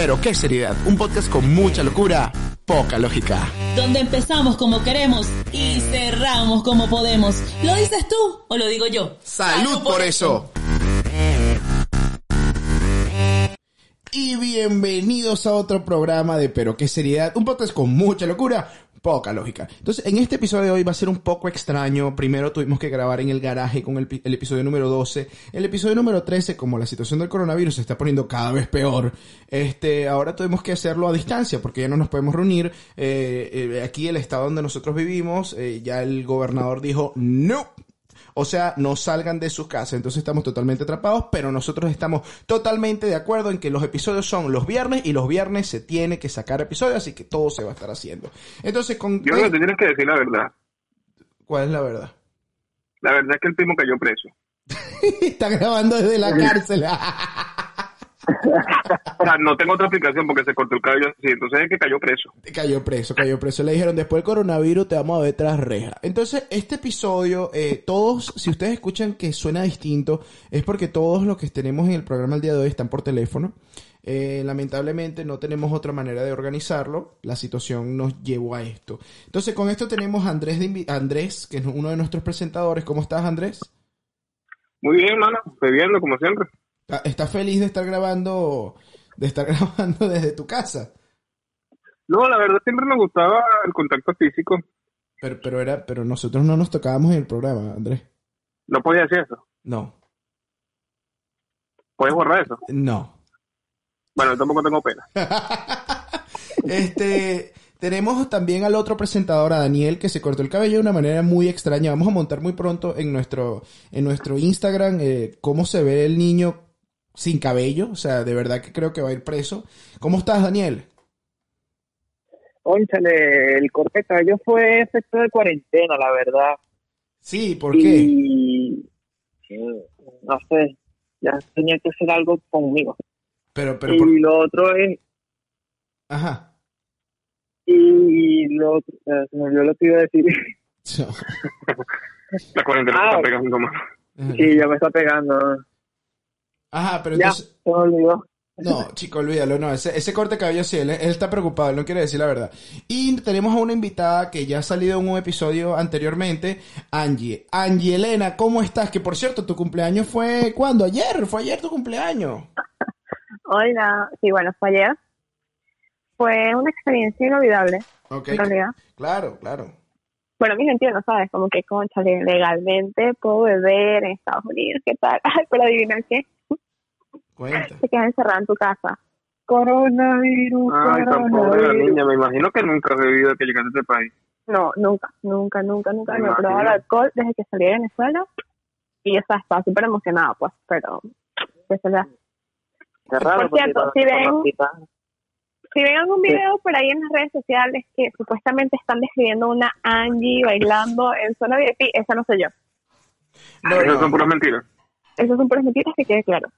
Pero qué seriedad, un podcast con mucha locura, poca lógica. Donde empezamos como queremos y cerramos como podemos. ¿Lo dices tú o lo digo yo? ¡Salud, por eso! Y bienvenidos a otro programa de Pero qué seriedad, un podcast con mucha locura, poca lógica. Entonces, en este episodio de hoy va a ser un poco extraño. Primero tuvimos que grabar en el garaje con el, el episodio número 12. El episodio número 13, como la situación del coronavirus se está poniendo cada vez peor, este, ahora tuvimos que hacerlo a distancia porque ya no nos podemos reunir. Eh, eh, aquí el estado donde nosotros vivimos, eh, ya el gobernador dijo, no, o sea, no salgan de sus casas. Entonces estamos totalmente atrapados, pero nosotros estamos totalmente de acuerdo en que los episodios son los viernes y los viernes se tiene que sacar episodios, así que todo se va a estar haciendo. Entonces, con... Yo creo que te tienes que decir la verdad. ¿cuál es la verdad? La verdad es que el primo cayó preso. Está grabando desde la cárcel. O sea, no tengo otra explicación porque se cortó el cabello así. Entonces es que cayó preso. cayó preso, cayó preso. Le dijeron, después del coronavirus te vamos a ver tras reja. Entonces, este episodio, eh, todos, si ustedes escuchan que suena distinto, es porque todos los que tenemos en el programa el día de hoy están por teléfono. Eh, lamentablemente no tenemos otra manera de organizarlo. La situación nos llevó a esto. Entonces, con esto tenemos a Andrés, de Andrés, que es uno de nuestros presentadores. ¿Cómo estás, Andrés? Muy bien, hermano. Bebiendo, como siempre. ¿Está- ¿Estás feliz de estar grabando, de estar grabando desde tu casa? No, la verdad siempre me gustaba el contacto físico. Pero, pero era, pero nosotros no nos tocábamos en el programa, Andrés. No podía hacer eso. No, ¿Puedes borrar eso? no. Bueno, tampoco tengo pena. este, tenemos también al otro presentador, a Daniel, que se cortó el cabello de una manera muy extraña. Vamos a montar muy pronto en nuestro, en nuestro Instagram eh, cómo se ve el niño sin cabello. O sea, de verdad que creo que va a ir preso. ¿Cómo estás, Daniel? Ónchale, el corte de cabello fue efecto de cuarentena, la verdad. Sí, ¿por qué? Y no sé, ya tenía que hacer algo conmigo. Pero, pero, por- Y lo otro es, ajá. y lo otro, se me olvidó lo que iba a decir. La cuarentena Ah. se está pegando más. sí, ya me está pegando. Ajá, pero Ya, entonces, se me olvidó. No, chico, olvídalo, no, ese, ese corte de cabello sí, él, él está preocupado, él no quiere decir la verdad. Y tenemos a una invitada que ya ha salido en un episodio anteriormente, Angie. Angie Elena, ¿cómo estás? Que por cierto, tu cumpleaños fue, ¿cuándo? Ayer, fue ayer tu cumpleaños. Hola, sí, bueno, fue ayer. Fue una experiencia inolvidable, Ok, en realidad. claro, claro. Bueno, mi sentido, ¿sabes? Como que, conchale, legalmente puedo beber en Estados Unidos, ¿qué tal? Ay, pero adivina qué, Cuenta. te quedas encerrada en tu casa. Coronavirus, Ay, tan pobre la niña. Me imagino que nunca has bebido que llegaste a este país. No, nunca, nunca, nunca, nunca. Me No he probado el alcohol desde que salí de Venezuela. Y ya sabes, estaba súper emocionada, pues, pero... Pues, ya. Raro, Por cierto, si ven- Si ven algún video por ahí en las redes sociales que supuestamente están describiendo una Angie bailando en zona VIP, esa no soy yo. No, Esas no, son puras mentiras. Esas son puras mentiras que quede claro.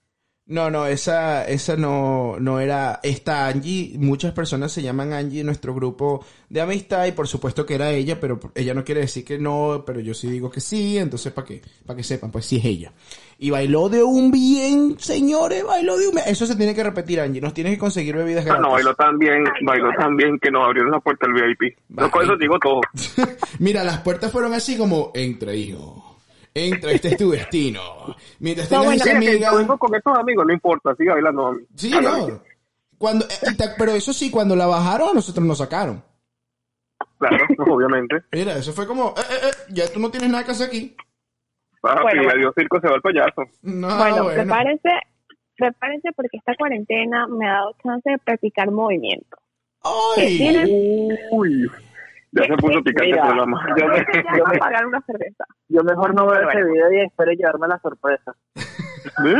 No, no, esa, esa no, no era esta Angie. Muchas personas se llaman Angie en nuestro grupo de amistad y por supuesto que era ella, pero ella no quiere decir que no, pero yo sí digo que sí, entonces para que, para que sepan, pues sí es ella. Y bailó de un bien, señores, bailó de un bien. Eso se tiene que repetir, Angie. Nos tienes que conseguir bebidas No, gratis. no, bailó tan bien, bailó tan bien que nos abrieron la puerta al VIP. No, con eso digo todo. Mira, las puertas fueron así como, entra, hijo. Entra, este es tu destino. Mientras No, tengas bueno, esa amiga... vengo con estos amigos, no importa, sigue bailando. Sí, no. Cuando, eh, pero eso sí, cuando la bajaron, a nosotros nos sacaron. Claro, obviamente. Mira, eso fue como, eh, eh, eh, ya tú no tienes nada que hacer aquí. Papi, Bueno. adiós circo, se va el payaso. No, bueno, Ah, bueno. prepárense, prepárense porque esta cuarentena me ha dado chance de practicar movimiento. ¡Ay! ¿Tienen? Uy, ya se puso picante el Mira, programa. yo me, yo voy me- a pagar una cerveza. yo mejor no veo ese video y espero llevarme la sorpresa.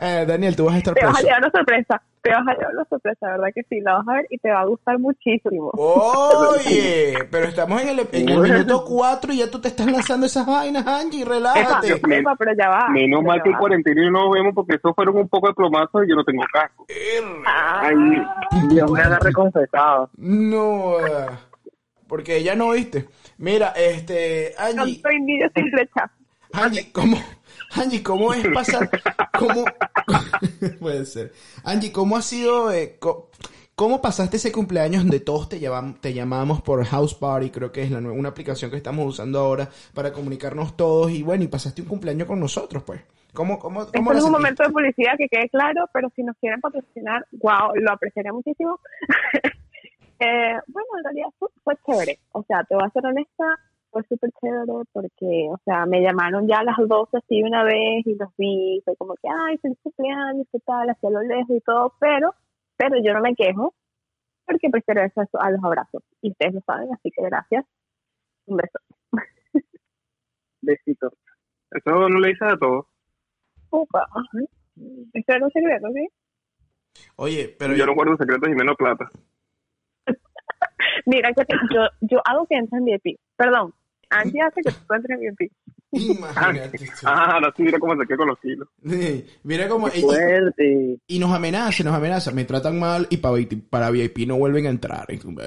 Eh, Daniel, tú vas a estar Te vas a llevar una sorpresa. Te vas a llevar una sorpresa, ¿verdad que sí? La vas a ver y te va a gustar muchísimo. Oye, pero estamos en el, en el minuto 4 y ya tú te estás lanzando esas vainas, Angie, relájate. epa, pero ya va. Menos pero mal que el va. cuarentena y no nos vemos porque esos fueron un poco de plomazos y yo no tengo casco. Ah, Ay, Dios me agarre confesado. No, eh, porque ella no viste. Mira, este, no Angie, soy niño sin flecha. Angie, ¿cómo, Angie, ¿cómo es pasar? ¿Cómo? Puede ser. Angie, ¿cómo ha sido? eh, co- ¿Cómo pasaste ese cumpleaños donde todos te, llaman, te llamamos por House Party? Creo que es la una aplicación que estamos usando ahora para comunicarnos todos. Y bueno, y pasaste un cumpleaños con nosotros, pues. ¿Cómo, cómo, cómo no es un momento de publicidad que quede claro, pero si nos quieren patrocinar, wow, lo apreciaría muchísimo. Eh, bueno, en realidad fue, fue chévere. O sea, te voy a ser honesta, fue súper chévere porque, o sea, me llamaron ya a las 12 así una vez y los vi. Fue como que, ay, feliz cumpleaños, qué tal, hacia lo lejos y todo. Pero, pero yo no me quejo porque prefiero eso a los abrazos. Y ustedes lo saben, así que gracias. Un beso. Besitos. Eso no le dices a todos. Upa. Esto era un secreto, ¿sí? Oye, pero yo no guardo secretos y menos plata. Mira, que te- yo, yo hago que entres en VIP. Perdón, Angie hace que tú entres en VIP. Imagínate. tú. Ah, ahora sí, mira cómo se queda con los kilos. Sí, Mira cómo... Y, Fuerte. y nos amenazan, nos amenazan. Me tratan mal y para, VIP para VIP no vuelven a entrar. Verga, Disculpa,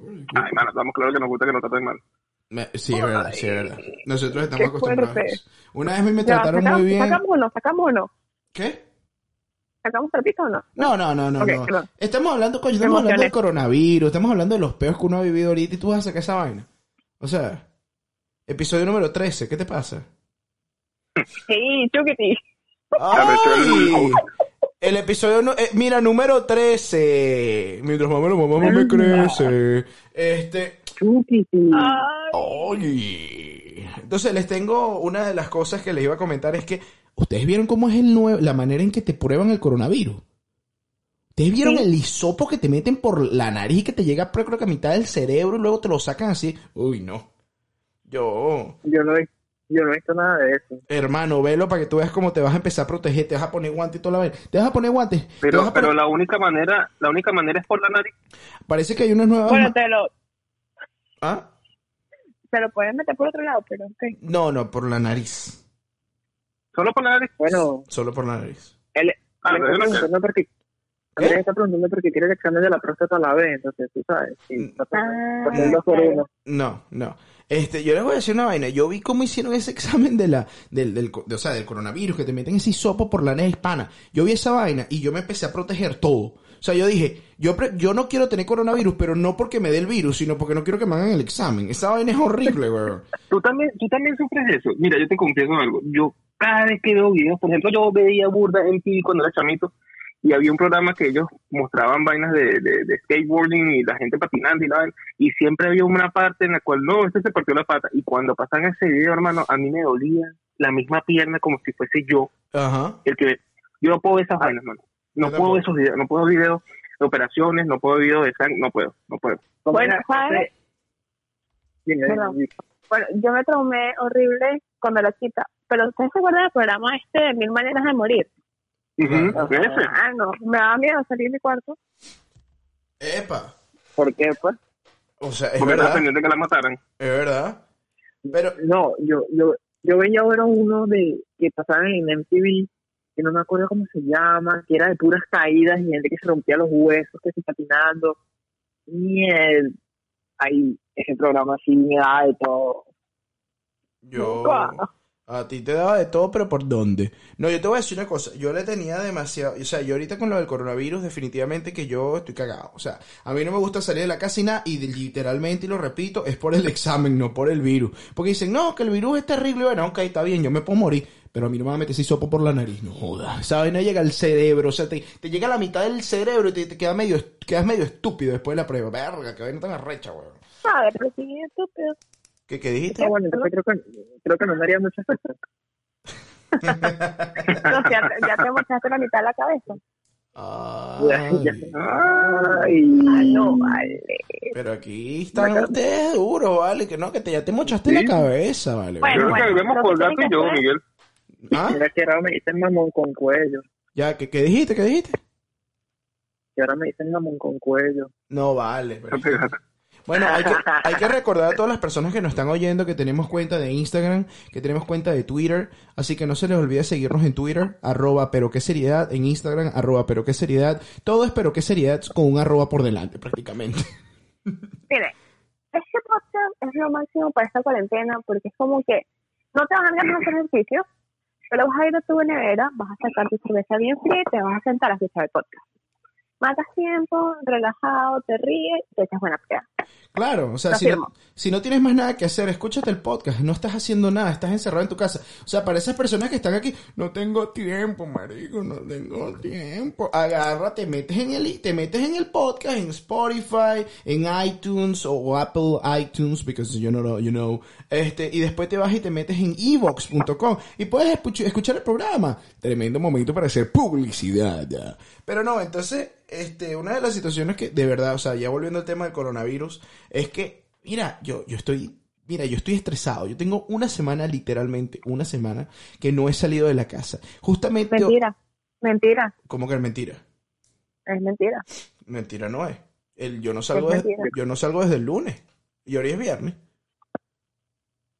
pues, disculpa. Ay, mano, estamos claros que nos gusta que nos traten mal. Me- Sí, es verdad, sí, es verdad. Nosotros estamos acostumbrados. Una vez a mí me Ya, trataron sacamos, muy bien. ¿Sacamos uno? ¿Sacamos uno? ¿Qué? ¿Sacamos trapito o no? No, no, no, no, no. perdón. Estamos hablando, coño, estamos hablando del coronavirus, estamos hablando de los peos que uno ha vivido ahorita y tú vas a sacar esa vaina. O sea, episodio número 13, ¿qué te pasa? Sí, chuquiti. ¡Ay! El episodio, no- eh, mira, número 13. Mientras mamá, la mamá me crece. Este, Chuquiti. Ay, Oye. Entonces les tengo una de las cosas que les iba a comentar es que ustedes vieron cómo es el nuevo, la manera en que te prueban el coronavirus. Ustedes vieron Sí. el hisopo que te meten por la nariz y que te llega creo que a mitad del cerebro y luego te lo sacan así. Uy, no. Yo, Yo no, he, yo no he visto nada de eso. hermano, velo para que tú veas cómo te vas a empezar a proteger, te vas a poner guantes y toda la vez. Te vas a poner guantes. Pero, pero la única manera, la única manera es por la nariz. Parece que hay unas nuevas. bueno, te lo, ¿Ah? te lo pueden meter por otro lado, pero ok. No, no, por la nariz. Solo por la nariz. Bueno, Solo por la nariz. él, Ah, él está no sé. preguntando porque... Andrés está preguntando porque quiere el examen de la próstata a la vez, entonces tú sabes. Sí, está Ah, haciendo dos por claro. uno. No, no. Este, yo les voy a decir una vaina. Yo vi cómo hicieron ese examen de la, del, del, de- o sea, del coronavirus, que te meten ese hisopo por la nariz hispana. Yo vi esa vaina y yo me empecé a proteger todo. O sea, yo dije, yo, pre- yo no quiero tener coronavirus, pero no porque me dé el virus, sino porque no quiero que me hagan el examen. Esa vaina es horrible, weón. Tú también, tú también sufres eso. Mira, yo te confieso algo. Yo cada vez que veo videos, por ejemplo, yo veía Burda en TV cuando era chamito y había un programa que ellos mostraban vainas de, de, de skateboarding y la gente patinando y la y siempre había una parte en la cual no, este se partió la pata y cuando pasan ese video, hermano, a mí me dolía la misma pierna como si fuese yo Ajá. el que yo no puedo ver esas vainas, mano. No puedo ver esos videos, no puedo ver videos de operaciones, no puedo ver videos de sangre, no puedo, no puedo. ¿Cómo Bueno? ¿sabes? Bueno, yo me traumé horrible cuando era chica. Pero ustedes se acuerdan del programa este de Mil Maneras de Morir. Ujú, Ajá. ese. Ah, no, me daba miedo salir de mi cuarto. Epa. ¿Por qué, pues? O sea, es Porque verdad. pendiente que la mataran. Es verdad. Pero, No, yo, yo, yo veía ahora uno de que pasaban en MTV, que no me acuerdo cómo se llama, que era de puras caídas y gente que se rompía los huesos, que se patinando. Miel. Ahí, ese programa sí me da de todo. Yo... A ti te daba de todo, pero ¿por dónde? No, yo te voy a decir una cosa. Yo le tenía demasiado. O sea, yo ahorita con lo del coronavirus, definitivamente que yo estoy cagado. O sea, a mí no me gusta salir de la casa y nada. Y literalmente, y lo repito, es por el examen, no por el virus. Porque dicen, no, que el virus es terrible. Bueno, ok, está bien, yo me puedo morir. Pero a mí no me meter ese sopo por la nariz. No joda. Esa vaina llega al cerebro. O sea, te, te llega a la mitad del cerebro y te, te queda medio, quedas medio estúpido después de la prueba. Verga, que vaina tan arrecha, weón. Madre, pero sí, estúpido. ¿Qué, qué dijiste? Ah, bueno, entonces creo que, creo que no me haría mucha. No, ya, te- ya te mochaste la mitad de la cabeza. Ay. Ay, Ah, no, vale. Pero aquí están ustedes duros, ¿vale? Que no, que te, ya te mochaste la cabeza, ¿vale? Bueno, bueno, que debemos colgar tú y yo, hacer- Miguel. ¿Ah? Mira que ahora me dicen mamón con cuello. Ya, ¿qué, qué dijiste? ¿Qué dijiste? Que ahora me dicen mamón con cuello. No, vale. pero- Bueno, hay que, hay que recordar a todas las personas que nos están oyendo que tenemos cuenta de Instagram, que tenemos cuenta de Twitter, así que no se les olvide seguirnos en Twitter, arroba pero qué seriedad, en Instagram, arroba pero qué seriedad, todo es pero qué seriedad con un arroba por delante prácticamente. Mire, este podcast es lo máximo para esta cuarentena porque es como que no te van a ganar de hacer ejercicio, Pero vas a ir a tu nevera, vas a sacar tu cerveza bien fría y te vas a sentar a escuchar el podcast. Matas tiempo, relajado, te ríes, te echas buena pega. Claro, o sea, si no, si no tienes más nada que hacer, escúchate el podcast, no estás haciendo nada, estás encerrado en tu casa. O sea, para esas personas que están aquí, no tengo tiempo, marico, no tengo tiempo. Agarra, te metes en el, te metes en el podcast, en Spotify, en iTunes o Apple iTunes, because you know, you know, este, y después te vas y te metes en evox.com y puedes escuch- escuchar el programa. Tremendo momento para hacer publicidad. Pero no, entonces, este, una de las situaciones que, de verdad, o sea, ya volviendo al tema del coronavirus, es que, mira, yo, yo estoy, mira, yo estoy estresado. Yo tengo una semana, literalmente, una semana, que no he salido de la casa. Justamente, Mentira, mentira, ¿cómo que es mentira? es mentira. Mentira no es. El, yo no salgo, Es desde, mentira. yo no salgo desde el lunes. Y hoy es viernes.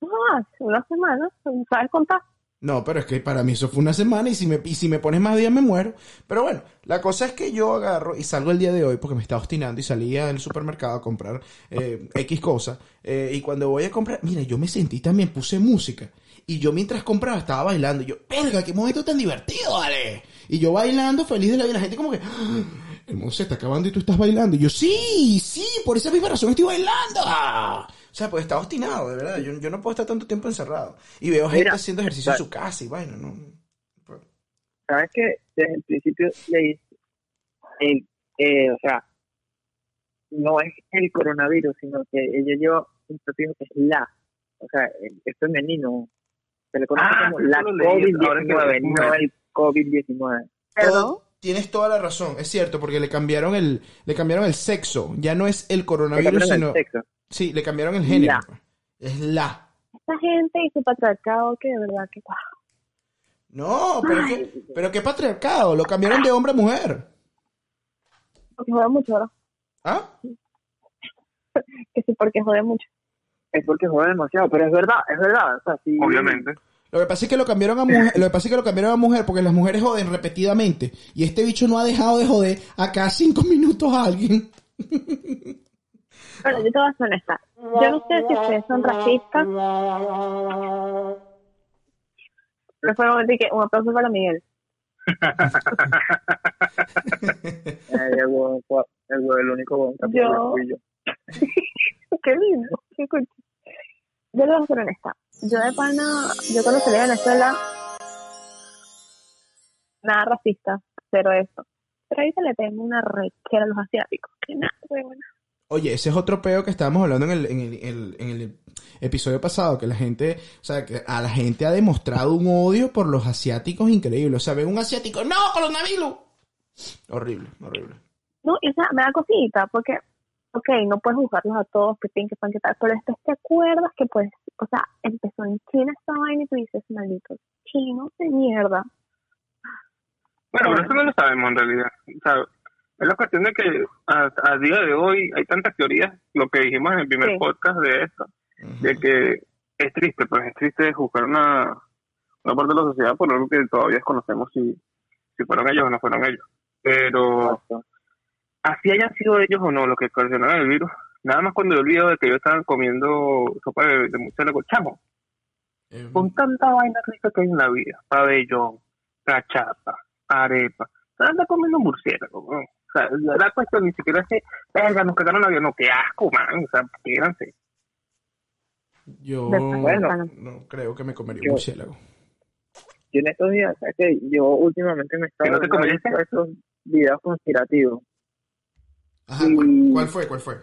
No, hace una semana, ¿sabes contar? No, pero es que para mí eso fue una semana y si me, y si me pones más días me muero. Pero bueno, la cosa es que yo agarro y salgo el día de hoy porque me estaba obstinando y salía al supermercado a comprar eh, X cosas. eh, y cuando voy a comprar, mira, yo me sentí también, puse música. Y yo mientras compraba estaba bailando. Y yo, verga, qué momento tan divertido, vale. Y yo bailando feliz de la vida. La gente como que, "Ah, el mundo se está acabando y tú estás bailando. Y yo, sí, sí, por esa misma razón estoy bailando. O sea, pues estaba obstinado, de verdad. Yo, yo no puedo estar tanto tiempo encerrado. Y veo gente Mira, haciendo ejercicio en su casa y bueno, no. ¿Sabes que Desde el principio le dije, el, eh, o sea, no es el coronavirus, sino que ella lleva un prefijo que es la, o sea, el- es femenino. Se le conoce Ah, como la eso lo leí, ahora que COVID-19, lo no el COVID-19. Perdón. Tienes toda la razón, es cierto, porque le cambiaron el, le cambiaron el sexo. Ya no es el coronavirus, sino. el sexo. Sí, le cambiaron el género. La. Es la. Esta gente y su patriarcado que de verdad que guau. No, pero qué, pero qué patriarcado, lo cambiaron de hombre a mujer. Porque jode mucho, ¿verdad? ¿Ah? Que sí, porque jode mucho. Es porque juega demasiado, pero es verdad, es verdad. O sea, sí, Obviamente. Lo que pasa es que lo cambiaron a mujer, lo que pasa es que lo cambiaron a mujer porque las mujeres joden repetidamente y este bicho no ha dejado de joder a cada cinco minutos a alguien. Bueno, yo te voy a ser honesta. Yo no sé si ustedes son racistas. Pero fue un que un aplauso para Miguel. el, huevo, el, huevo, el único que Yo- fui yo. Qué lindo, qué cool. Yo le voy a ser honesta. Yo de pana, yo cuando salí de Venezuela, nada racista, pero eso. Pero ahí se le tengo una rechera a los asiáticos. Que nada, huevona. Oye, ese es otro peo que estábamos hablando en el, en el, el- en el episodio pasado, que la gente, o sea, que a la gente ha demostrado un odio por los asiáticos increíble. O sea, ven un asiático, ¡no, coronavirus! Horrible, horrible. No, y o sea, me da cosita, porque, ok, no puedes juzgarlos a todos, que tienen que pan, que tal, pero después te acuerdas que, pues, o sea, empezó en China esta vaina y tú dices, malditos chinos de mierda. Bueno, pero eso no lo sabemos en realidad. O sea, es la cuestión de que a, a día de hoy hay tantas teorías, lo que dijimos en el primer Sí. podcast de eso, de que es triste, pues es triste juzgar una, una parte de la sociedad por algo que todavía desconocemos si, si fueron ellos o no fueron ellos. Pero Exacto. así hayan sido ellos o no los que ocasionaron el virus, nada más cuando yo olvido de que ellos estaban comiendo sopa de, de murciélago, chamo, Eh, con tanta vaina rica que hay en la vida, pabellón, cachapa, arepa, se anda comiendo murciélago, ¿no? O sea, la, cuestión ni siquiera es que, verga, nos cagaron la no, qué asco, man, o sea, quédense. yo Bueno. no creo que me comería Yo- un murciélago. Yo en estos días, ¿sabes qué? Yo últimamente me estaba ¿Que no viendo esos videos conspirativos. Ajá, Y- ¿cuál, cuál fue? ¿Cuál fue?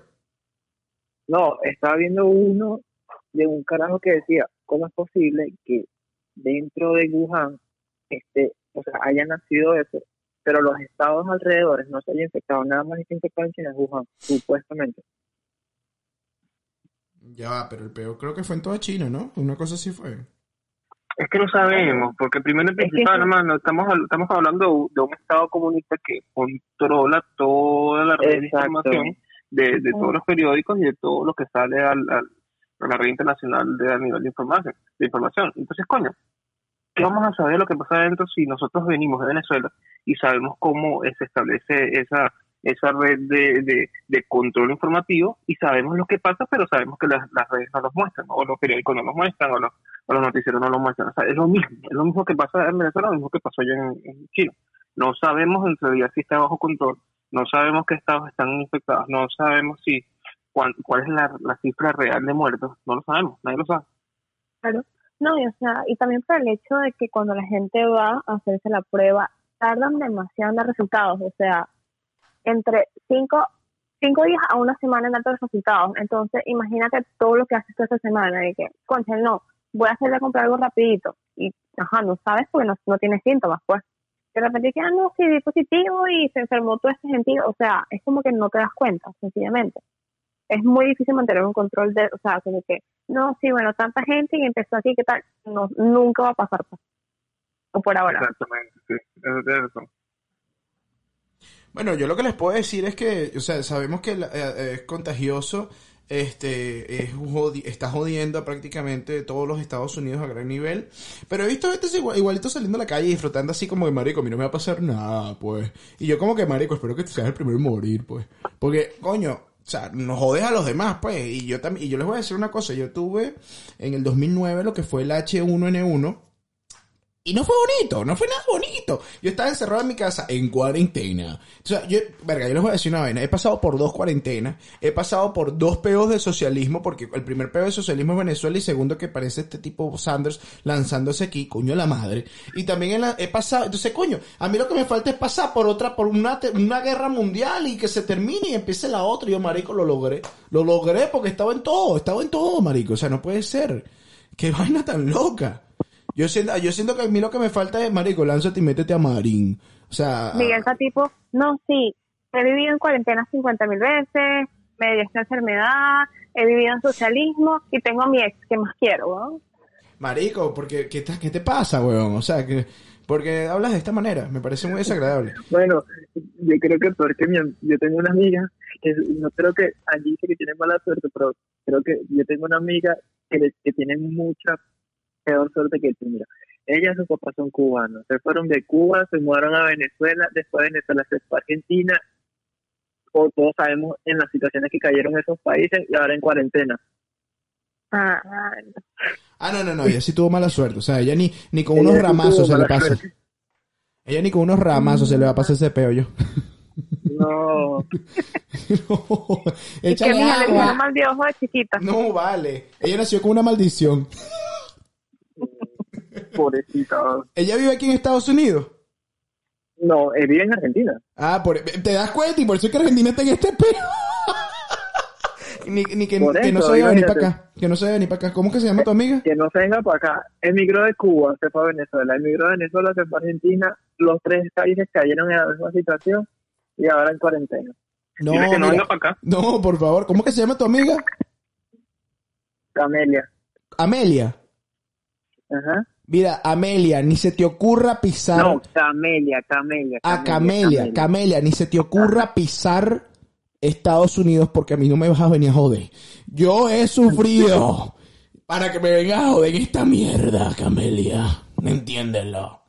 No, estaba viendo uno de un carajo que decía, ¿cómo es posible que dentro de Wuhan, este, o sea, haya nacido eso, pero los estados alrededores no se haya infectado, nada más está infectado en China, es Wuhan, supuestamente. Ya va, pero el peor creo que fue en toda China, ¿no? Una cosa así fue. Es que no sabemos, porque primero y que principal, eso- hermano, estamos, estamos hablando de un Estado comunista que controla toda la red de información de, de todos los periódicos y de todo lo que sale al, al- a la red internacional de, a nivel de información, de información. Entonces, coño, ¿qué vamos a saber lo que pasa adentro si nosotros venimos de Venezuela y sabemos cómo se establece esa esa red de, de, control informativo y sabemos lo que pasa, pero sabemos que las, las redes no nos muestran, o los periódicos no nos muestran, o los, los noticieros no lo muestran. O sea, es lo mismo, es lo mismo que pasa en Venezuela, lo mismo que pasó allá en, en China. No sabemos en realidad si está bajo control, no sabemos qué estados están infectados, no sabemos si cuál, cuál es la, la cifra real de muertos, no lo sabemos, nadie lo sabe. Claro. No, y, o sea, y también por el hecho de que cuando la gente va a hacerse la prueba, tardan demasiado en dar resultados. O sea, entre cinco, cinco días a una semana en dar los resultados. Entonces, imagínate todo lo que haces toda esa semana. De que, concha, no, voy a hacerle comprar algo rapidito. Y, ajá, no sabes porque no, no tienes síntomas, pues. De repente que, ah, no, sí, di positivo y se enfermó todo este sentido. O sea, es como que no te das cuenta, sencillamente. Es muy difícil mantener un control de, o sea, como que, no, sí, bueno, tanta gente y empezó aquí, ¿qué tal? No, nunca va a pasar, pues. O por ahora. Exactamente, sí, eso tiene razón. Bueno, yo lo que les puedo decir es que, o sea, sabemos que la- eh, es contagioso, este, es jodi- está jodiendo a prácticamente todos los Estados Unidos a gran nivel, pero he visto gente igual, igualito saliendo a la calle y disfrutando así como de marico, a mí no me va a pasar nada, pues. Y yo como que marico, espero que seas el primero en morir, pues. Porque, coño, o sea, nos jodes a los demás, pues. Y yo también, y yo les voy a decir una cosa, yo tuve en el 2009 lo que fue el H1N1, y no fue bonito, no fue nada bonito. Yo estaba encerrado en mi casa en cuarentena. O sea, yo, verga, yo les voy a decir una vaina. He pasado por dos cuarentenas. He pasado por dos peos de socialismo, porque el primer peo de socialismo es Venezuela y segundo que parece este tipo Sanders lanzándose aquí, coño la madre. Y también en la- he pasado, entonces coño, a mí lo que me falta es pasar por otra, por una, una guerra mundial y que se termine y empiece la otra. Y yo, marico, lo logré. Lo logré porque estaba en todo, estaba en todo, marico. O sea, no puede ser. Qué vaina tan loca. Yo siento, yo siento que a mí lo que me falta es, marico, lánzate y métete a Marín. O sea, Miguel está tipo, no, sí, he vivido en cuarentena 50 mil veces, me dio esta enfermedad, he vivido en socialismo y tengo a mi ex que más quiero, ¿no? marico, porque, ¿qué, te- qué te pasa, weón? O sea, que, porque hablas de esta manera, me parece muy desagradable. Bueno, yo creo que peor que mi, yo tengo una amiga que no creo que allí dice que tiene mala suerte, pero creo que yo tengo una amiga que, le- que tiene mucha peor suerte que tú. Mira, ella y su papá son cubanos. Se fueron de Cuba, se mudaron a Venezuela, después de Venezuela se fue a Argentina. O todos sabemos en las situaciones que cayeron esos países y ahora en cuarentena. Ah, no. Ah, no, no, no, ella sí tuvo mala suerte. O sea, ella ni, ni con Ella unos sí ramazos se le pasa. suerte. Ella ni con unos ramazos se le va a pasar ese peo yo. No, No, Y que échale mi hija le pusieron mal de ojo de chiquita. No, vale. Ella nació con una maldición. Pobrecita. Ella vive aquí en Estados Unidos. No, eh, vive en Argentina. Ah, por, te das cuenta y por eso es que Argentina está en este peo. ni, ni que, que no se vaya a venir para acá. Que no se vaya a venir para acá. ¿Cómo que se llama tu amiga? que no se venga para acá. Emigró de Cuba, se fue a Venezuela. Emigró de Venezuela, se fue a Argentina. Los tres países cayeron en la misma situación y ahora en cuarentena. No, Dile que no mira. venga para acá. no, por favor. ¿Cómo que se llama tu amiga? Camelia. Amelia. Ajá. Mira, Amelia, ni se te ocurra pisar. No, Camelia, Camelia. a Camelia, Camelia, ni se te ocurra pisar Estados Unidos porque a mí no me vas a venir a joder. Yo he sufrido para que me vengas a joder en esta mierda, Camelia. Entiéndelo.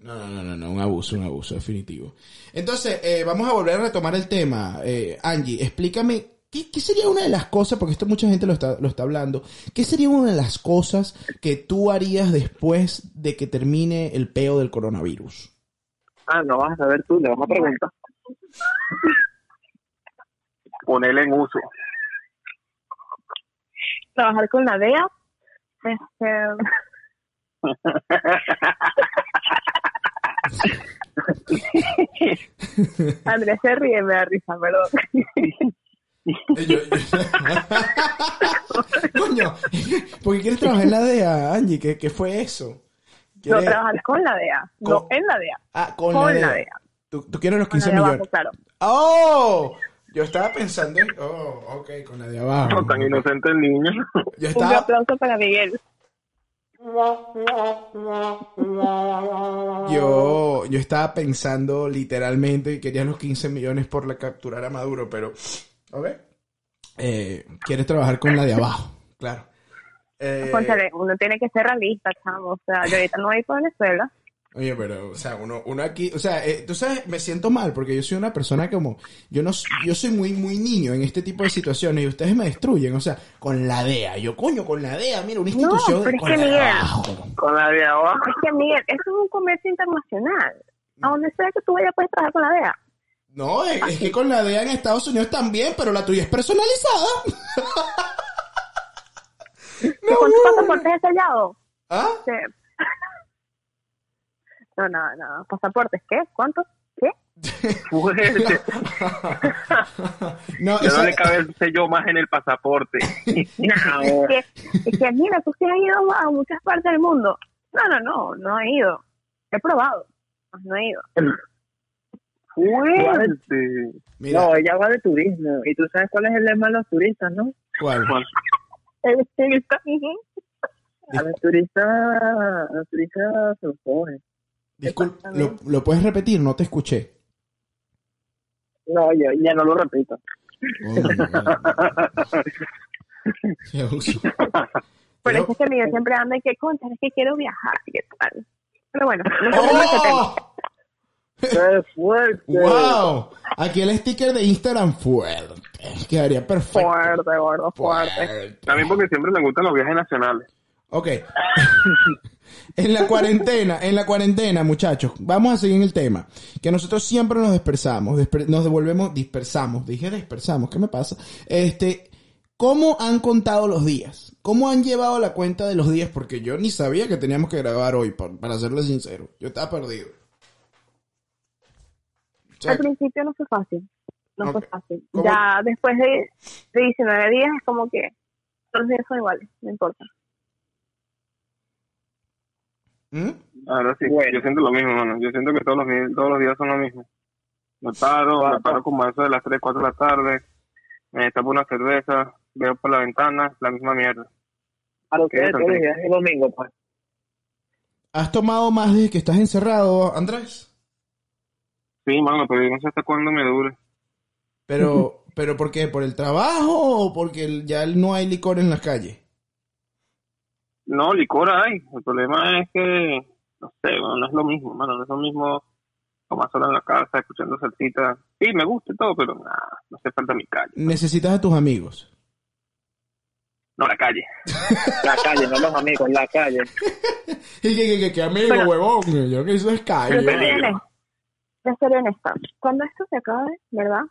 No, no, no, no, no, un abuso, un abuso, definitivo. Entonces, eh, vamos a volver a retomar el tema. Eh, Angie, explícame, ¿qué, qué sería una de las cosas, porque esto mucha gente lo está, lo está hablando, qué sería una de las cosas que tú harías después de que termine el peo del coronavirus? Ah, no vas a saber tú, le vamos a preguntar. Ponerle en uso. Trabajar con la DEA. Este, Andrés se ríe, me da risa, perdón. Coño, ¿por qué quieres trabajar en la DEA, Angie? ¿Qué, qué fue eso? No, ¿Quieres- trabajar con la DEA, no Con- en la DEA. Ah, con, con la la DEA. DEA. ¿Tú, tú quieres los Con la 15 de abajo, millones. claro. ¡Oh! Yo estaba pensando en... Oh, ok, con la de abajo. No tan inocente el niño. Yo Un estaba... aplauso para Miguel. Yo, yo estaba pensando literalmente que querías los 15 millones por la capturar a Maduro, pero... A ver. Eh, quieres trabajar con la de abajo, claro. Eh, Cónchale, uno tiene que ser realista, chamo. O sea, yo ahorita no voy para Venezuela. Oye, pero, o sea, uno, uno aquí, o sea, eh, tú sabes, me siento mal porque yo soy una persona como, yo no, yo soy muy, muy niño en este tipo de situaciones y ustedes me destruyen, o sea, con la DEA, yo coño, con la DEA, mira, una institución pero es con que, la Miguel, abajo. Con la de abajo. Es que, Miguel, eso es un comercio internacional. A donde sea que tú vayas puedes trabajar con la DEA. No, es, es que con la DEA en Estados Unidos también, pero la tuya es personalizada. ¿Que ¿Cuántos pasaportes he sellado? ¿Ah? Sí. No, no, no. ¿Pasaportes qué? ¿Cuántos? ¿Qué? Fuerte. No, Ya esa- no le cabe el sello más en el pasaporte. No, Es que, es que, mira, tú sí has ido a muchas partes del mundo. No, no, no, no he ido. He probado, no he ido. Fuerte. mira, no, ella va de turismo. Y tú sabes cuál es el lema de los turistas, ¿no? ¿cuál? El turista. A los turistas, a los turistas se los cogen. Disculpa, ¿lo, ¿lo puedes repetir? No te escuché. No, yo ya no lo repito. Abuso. Por Pero- eso es que Miguel siempre anda y que, concha, es que quiero viajar, ¿qué tal? Pero bueno, no sé. ¡Oh! ¡Qué fuerte! ¡Wow! Aquí el sticker de Instagram fuerte. Quedaría perfecto. Fuerte, gordo, fuerte. Fuerte. También porque siempre me gustan los viajes nacionales. Ok. en la cuarentena, en la cuarentena, muchachos, vamos a seguir en el tema. Que nosotros siempre nos dispersamos, disper- nos devolvemos, dispersamos. Dije dispersamos, ¿qué me pasa? Este, ¿cómo han contado los días? ¿Cómo han llevado la cuenta de los días? Porque yo ni sabía que teníamos que grabar hoy, para serles sincero. Yo estaba perdido. Al principio no fue fácil, no fue fácil. ¿Cómo? Ya después de, de 19 días es como que todos los días son iguales, no importa. ¿Mm? Ahora sí, Bueno. yo siento lo mismo, mano. Yo siento que todos los, todos los días son lo mismo. Me paro, me paro como a eso de las 3, 4 de la tarde, me tapo una cerveza, veo por la ventana, la misma mierda. Para ustedes Qué todos los días es domingo, pues. ¿Has tomado más desde que estás encerrado, Andrés? Sí, mano, pero yo no sé hasta cuándo me dure. Pero, pero ¿por qué? ¿Por el trabajo o porque ya no hay licor en las calles? No, licor hay. El problema es que, no sé, bueno, no es lo mismo, mano. No es lo mismo tomar solo en la casa, escuchando salsita. Sí, me gusta y todo, pero nada, no hace falta mi calle. Necesitas a tus amigos. No, la calle. La calle, no los amigos, la calle. Y que, que, que, que amigo, Pero- huevón. Yo que hizo es Pero calle. te seré peligro. honesta, te seré honesta. Cuando esto se acabe, ¿verdad?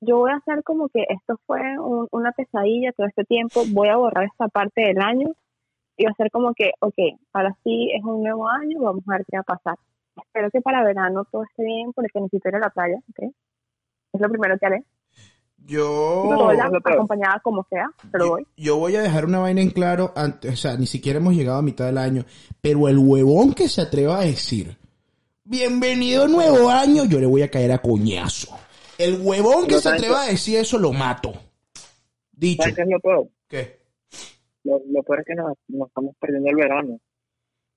Yo voy a hacer como que esto fue un- una pesadilla todo este tiempo. Voy a borrar esta parte del año y va a ser como que, ok, ahora sí es un nuevo año, vamos a ver qué va a pasar. Espero que para verano todo esté bien porque necesito ir a la playa, ¿ok? Es lo primero que haré. Yo, Sola, acompañada como sea, pero yo, voy. yo voy a dejar una vaina en claro. Antes, o sea, ni siquiera hemos llegado a mitad del año. Pero el huevón que se atreva a decir, bienvenido nuevo año, yo le voy a caer a coñazo. El huevón que se ¿sabes atreva a decir eso, lo mato. Dicho. ¿Sabes qué es lo peor? ¿Qué? Lo, lo peor es que nos, nos estamos perdiendo el verano.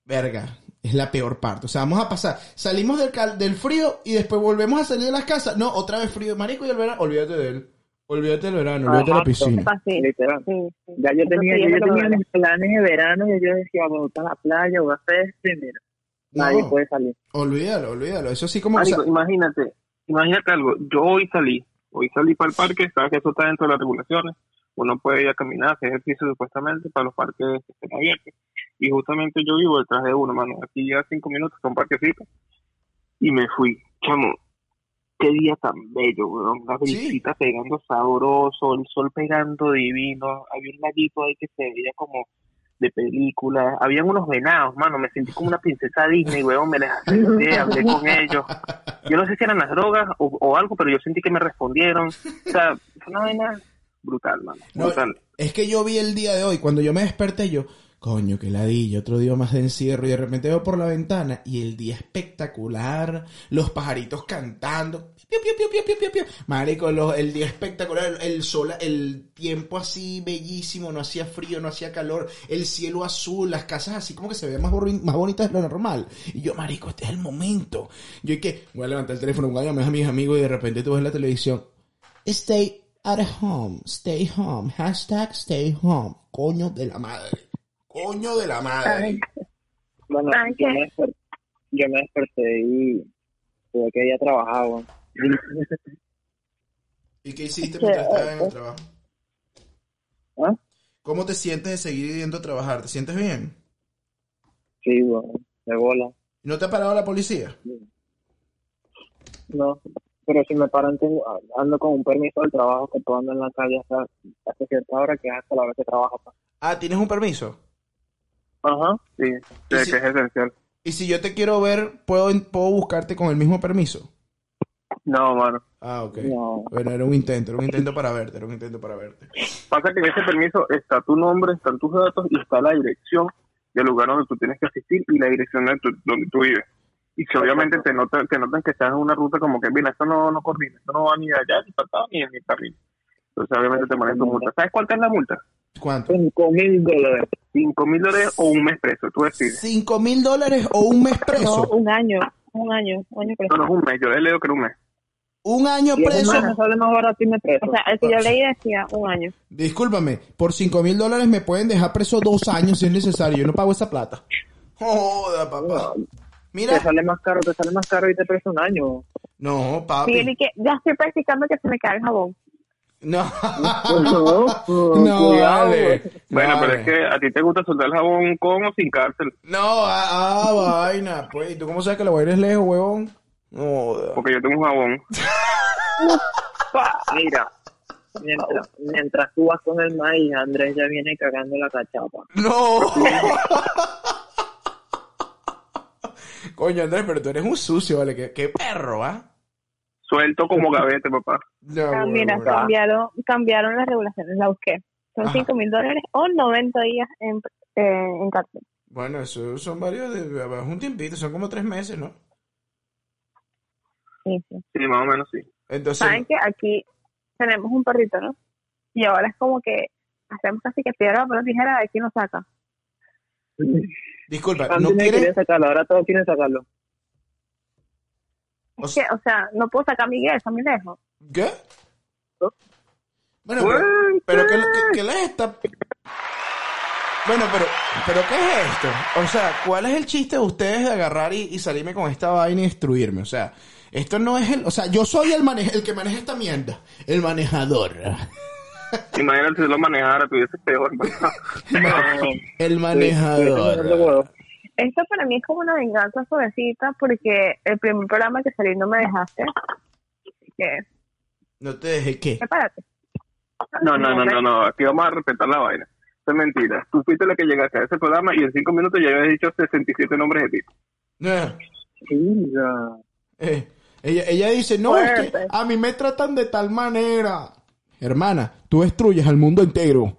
Verga, es la peor parte. O sea, vamos a pasar. Salimos del, cal- del frío y después volvemos a salir de las casas. No, otra vez frío. Marico, y el verano. Olvídate de él. Olvídate del verano, olvídate de la Ajá, piscina. Fácil. Literal. Sí, sí. Ya yo tenía, yo, tenía mis planes de verano y yo decía, voy a la playa, voy a hacer esto y mira, nadie No, puede salir. olvídalo, olvídalo. Eso sí como... o sea, Marico, imagínate, imagínate algo. Yo hoy salí, hoy salí para el parque, sabes que eso está dentro de las regulaciones. Uno puede ir a caminar, hacer ejercicio supuestamente para los parques que estén abiertos. Y justamente yo vivo detrás de uno, mano. Aquí ya cinco minutos son parquecitos. Y me fui. Chamo, qué día tan bello, weón. La Sí. brisita pegando sabroso, el sol pegando divino. Había un laguito ahí que se veía como de película. Habían unos venados, mano. Me sentí como una princesa Disney, weón. Me les acerqué, hablé con ellos. Yo no sé si eran las drogas o, o algo, pero yo sentí que me respondieron. O sea, fue una vaina brutal, mano. No, Brutal. es que yo vi el día de hoy, cuando yo me desperté, yo, coño, que ladilla, otro día más de encierro, y de repente veo por la ventana, y el día espectacular, los pajaritos cantando, piu, piu, piu, marico, el día espectacular, el sol, el tiempo así bellísimo, no hacía frío, no hacía calor, el cielo azul, las casas así como que se veían más, más bonitas de lo normal, y yo, marico, este es el momento, yo y que, voy a levantar el teléfono, voy a llamar a mis amigos, y de repente tú ves la televisión, Stay at home, stay home, hashtag stay home. Coño de la madre. Coño de la madre. Bueno, Ay, yo me, yo me desperté y tuve que ir a trabajar. ¿Y qué hiciste mientras estabas en el eh. trabajo? ¿Ah? ¿Cómo te sientes de seguir yendo a trabajar? ¿Te sientes bien? Sí, weón, de bola. ¿No te ha parado la policía? No, pero si me paran, tengo, ando con un permiso del trabajo que puedo andar en la calle hasta, hasta cierta hora, que es hasta la vez que trabajo. Ah, ¿tienes un permiso? Ajá. Sí, ¿Y sí, si- que es esencial. Y si yo te quiero ver, ¿puedo, puedo buscarte con el mismo permiso? No, mano. Ah, ok. No. Bueno, era un intento, era un intento para verte, era un intento para verte. Pasa que en ese permiso está tu nombre, están tus datos y está la dirección del lugar donde tú tienes que asistir y la dirección de tu- donde tú vives. Y si obviamente te notan, te notan que estás en una ruta como que, mira, esto no, no coordina, esto no va ni allá, ni para acá, ni en mi carril. Entonces obviamente te ponen tu multa. ¿Sabes cuánto es la multa? ¿Cuánto? Cinco mil dólares. Cinco mil dólares o un mes preso, tú decides. ¿Cinco mil dólares o un mes No, preso? un año, un año, un año No, preso. no es un mes, yo he leído que era un mes. Un año Y eso preso. más barato y me preso. O sea, el que yo leí decía un año. Discúlpame, por cinco mil dólares me pueden dejar preso dos años si es necesario. Yo no pago esa plata. Joda, papá. te Mira. sale más caro, te sale más caro y te preso un año. No, Sí, papi. y que ya estoy practicando que se me cae el jabón. No. No, No, cuidado, vale. Bueno, No, pero vale. es que a ti te gusta soltar el jabón con o sin cárcel, No, ah, ah, vaina. Pues, ¿y tú cómo sabes que la voy a ir es lejos, huevón? Joda. porque yo tengo un jabón. Mira, mientras, mientras tú vas con el maíz, Andrés ya viene cagando la cachapa. No. Coño, Andrés, pero tú eres un sucio, ¿vale? Qué, qué perro, ¿ah? Suelto como gavete, papá. No, Ah, bueno, mira, bueno. cambiaron, cambiaron las regulaciones, la busqué. Son Ajá. 5 mil dólares o 90 días en, eh, en cárcel. Bueno, eso son varios, de, es un tiempito, son como tres meses, ¿no? Sí, sí. Sí, más o menos sí. Entonces, Saben que aquí tenemos un perrito, ¿no? Y ahora es como que hacemos casi que piedra, pero tijera, de aquí nos saca. disculpa, Antes ¿no quería sacarlo, ahora todos quieren sacarlo. O Es que, o sea, no puedo sacar a Miguel, está muy lejos. ¿Qué? Bueno, pero, pero ¿qué, qué, qué les está...? Bueno, pero, pero ¿qué es esto? O sea, ¿cuál es el chiste de ustedes de agarrar y, y salirme con esta vaina y destruirme? O sea, esto no es el... O sea, yo soy el, mane- el que maneja esta mierda. El manejador. Imagínate si lo manejara, tuviese peor. El manejador. Esto para mí es como una venganza suavecita porque el primer programa que salí no me dejaste. Así que, No te dejé qué. prepárate. No, no, no, no, no, aquí vamos a respetar la vaina. Eso es mentira. Tú fuiste la que llegaste a ese programa y en cinco minutos ya habías dicho 67 nombres de ti. No. Eh, ella, ella dice, no, es que Fuerte. a mí me tratan de tal manera. Hermana, tú destruyes al mundo entero.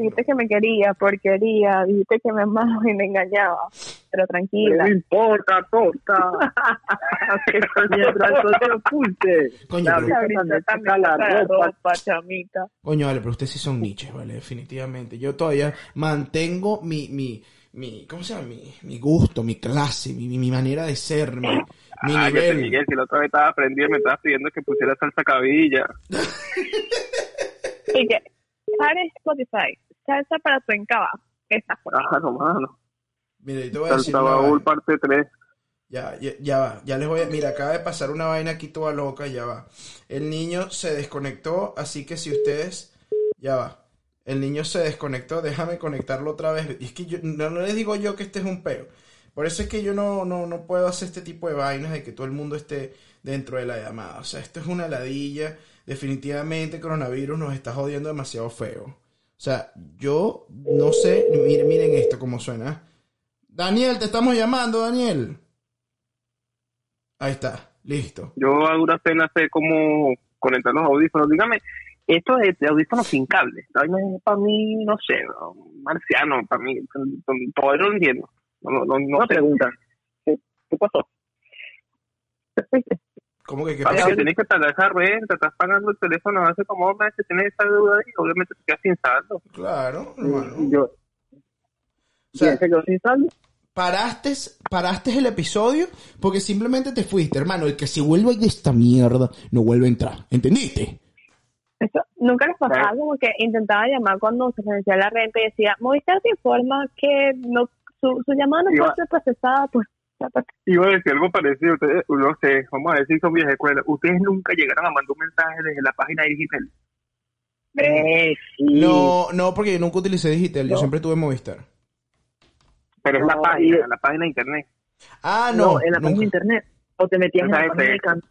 Dijiste que me quería, porquería, dijiste que me amaba y me engañaba. Pero tranquila. No importa, torta. Mientras no te oculte. Coño, La pero- brisa Ahorita también también saca la saca la ropa. ropa, chamita. Coño, vale, pero ustedes sí son niches, ¿vale? Definitivamente. Yo todavía mantengo mi, mi, mi, ¿cómo se llama? Mi, mi gusto, mi clase, mi, mi, manera de ser, mi, mi Ah, te nivel. Miguel, si la otra vez estaba aprendiendo me estabas pidiendo que pusiera salsa cabilla. Y que, para Spotify, salsa para tu encaba. Esa fue. Ah, no, mano. Mira, yo te voy a decir Salsa una baúl parte 3. Ya, ya, ya va, ya les voy a... Mira, acaba de pasar una vaina aquí toda loca, ya va. El niño se desconectó, así que si ustedes... Ya va. El niño se desconectó, déjame conectarlo otra vez. Y es que yo, no, no les digo yo que este es un peo. Por eso es que yo no, no, no puedo hacer este tipo de vainas de que todo el mundo esté dentro de la llamada. O sea, esto es una ladilla. Definitivamente el coronavirus nos está jodiendo demasiado feo. O sea, yo no sé... Miren, miren esto cómo suena. Daniel, te estamos llamando, Daniel. Ahí está, listo. Yo a duras penas sé cómo conectar los audífonos. Dígame, esto es de audífonos sin cable. Para mí, no sé, no, marciano, para mí. Todavía no lo entiendo. No, no, no, no Una sé. pregunta. ¿Qué, qué pasó? ¿Cómo que qué pasa? que tienes que pagar esa renta, estás pagando el teléfono hace como dos meses, tienes esa deuda y obviamente te quedas sin saldo. Claro, hermano. Yo. O sea, ¿Quién se quedó sin saldo? paraste, paraste el episodio porque simplemente te fuiste, hermano. El que se vuelva de esta mierda no vuelve a entrar. ¿Entendiste? Eso, nunca les pasaba como que intentaba llamar cuando se vencía la renta y decía, Movistar te informa que no su, su llamada no puede ser procesada, pues está. Iba a decir algo parecido, ustedes, no sé, vamos a decir son viejas escuelas. Ustedes nunca llegaron a mandar un mensaje desde la página digital. Eh, sí. No, no, porque yo nunca utilicé Digital, yo siempre tuve Movistar. Pero es la página, y- la página de internet. Ah, no, no, en la página de internet. O te metías en la página de. Can-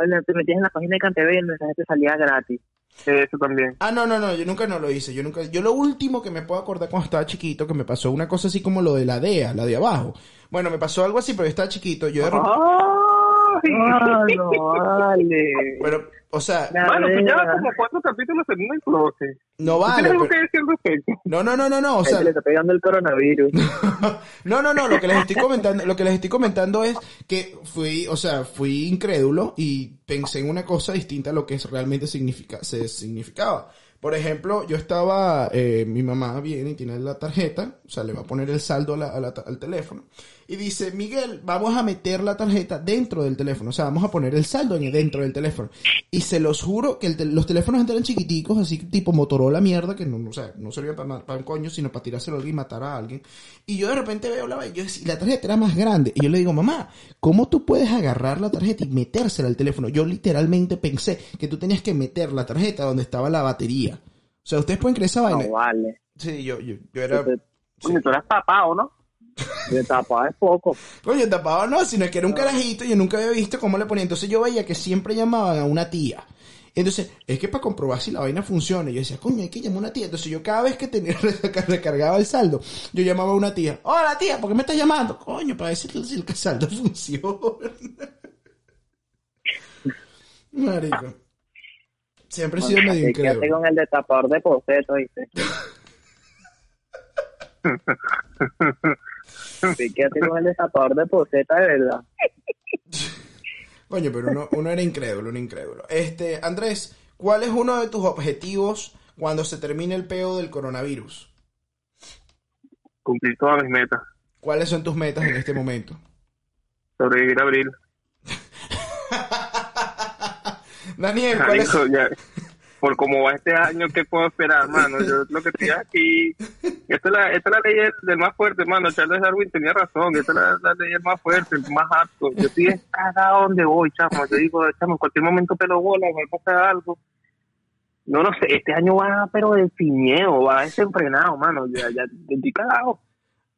o te metías en la página de CanTV y el mensaje te salía gratis. Eso también. Ah, no, no, no, yo nunca no lo hice. Yo nunca, yo lo último que me puedo acordar cuando estaba chiquito, que me pasó una cosa así como lo de la DEA, la de abajo. Bueno, me pasó algo así, pero yo estaba chiquito. Yo de repente- no, vale. pero, o sea, Bueno, DEA. llevas como cuatro capítulos en un closet. no ¿Tú vale. ¿Tienes algo pero- que decir respecto? no, no, no, no, no, o sea, le está pegando el coronavirus. no, no, no, lo que les estoy comentando, lo que les estoy comentando es que fui, o sea, fui incrédulo y pensé en una cosa distinta a lo que es- realmente significa, se significaba. Por ejemplo, yo estaba, eh, mi mamá viene y tiene la tarjeta, o sea, le va a poner el saldo a la- a la al teléfono, y dice, Miguel, vamos a meter la tarjeta dentro del teléfono, o sea, vamos a poner el saldo en, dentro del teléfono. Y se los juro que el los teléfonos eran chiquiticos, así tipo Motorola mierda, que no, o sea, no servía para, para un coño, sino para tirárselo a alguien y matar a alguien. Y yo de repente veo la vaina, yo y la tarjeta era más grande. Y yo le digo, mamá, ¿cómo tú puedes agarrar la tarjeta y metérsela al teléfono? Yo literalmente pensé que tú tenías que meter la tarjeta donde estaba la batería. O sea, ustedes pueden creer esa vaina. No vale. Sí, yo, yo, yo era... Coño, tú eras papá, ¿o no? te tapaba es poco. Coño, tapado no, sino que era un carajito y yo nunca había visto cómo le ponía. Entonces yo veía que siempre llamaban a una tía. Entonces, es que para comprobar si la vaina funciona, yo decía, coño, hay que llamar a una tía. Entonces yo cada vez que tenía recargaba el saldo, yo llamaba a una tía. Hola tía, ¿por qué me estás llamando? Coño, para decirle si el saldo funciona. Marico. Siempre he sido medio Así quédate con el destapador de poseto, ¿viste? Sí, quédate con el destapador de poseta de verdad. Coño, pero uno, uno era incrédulo, uno incrédulo. Este, Andrés, ¿cuál es uno de tus objetivos cuando se termine el peo del coronavirus? Cumplir todas mis metas. ¿Cuáles son tus metas en este momento? Sobrevivir a abril. Daniel, ¿cuál es? Ya, por cómo va este año, ¿qué puedo esperar, mano? Yo lo que estoy aquí, esta es la, esta es la ley del, más fuerte, mano. Charles Darwin tenía razón, esta es la, la ley del más fuerte, el más apto. Yo estoy cada donde voy, chamo. Yo digo, chamo, en cualquier momento pelo bola, me pasa algo. No, no sé, este año va, pero de piñeo, va desenfrenado, mano. Ya, ya, estoy cagado.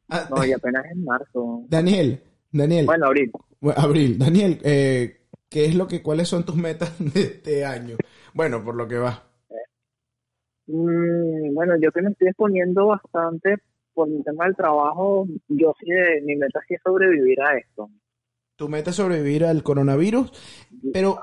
Ah, No, y apenas es marzo. Daniel, Daniel, Bueno, abril. bueno, Abril, Daniel, eh, ¿qué es lo que, cuáles son tus metas de este año? Bueno, por lo que va. Mm, bueno, yo que me estoy exponiendo bastante por mi tema del trabajo, yo sí, de- mi meta sí es sobrevivir a esto. Tu meta es sobrevivir al coronavirus, pero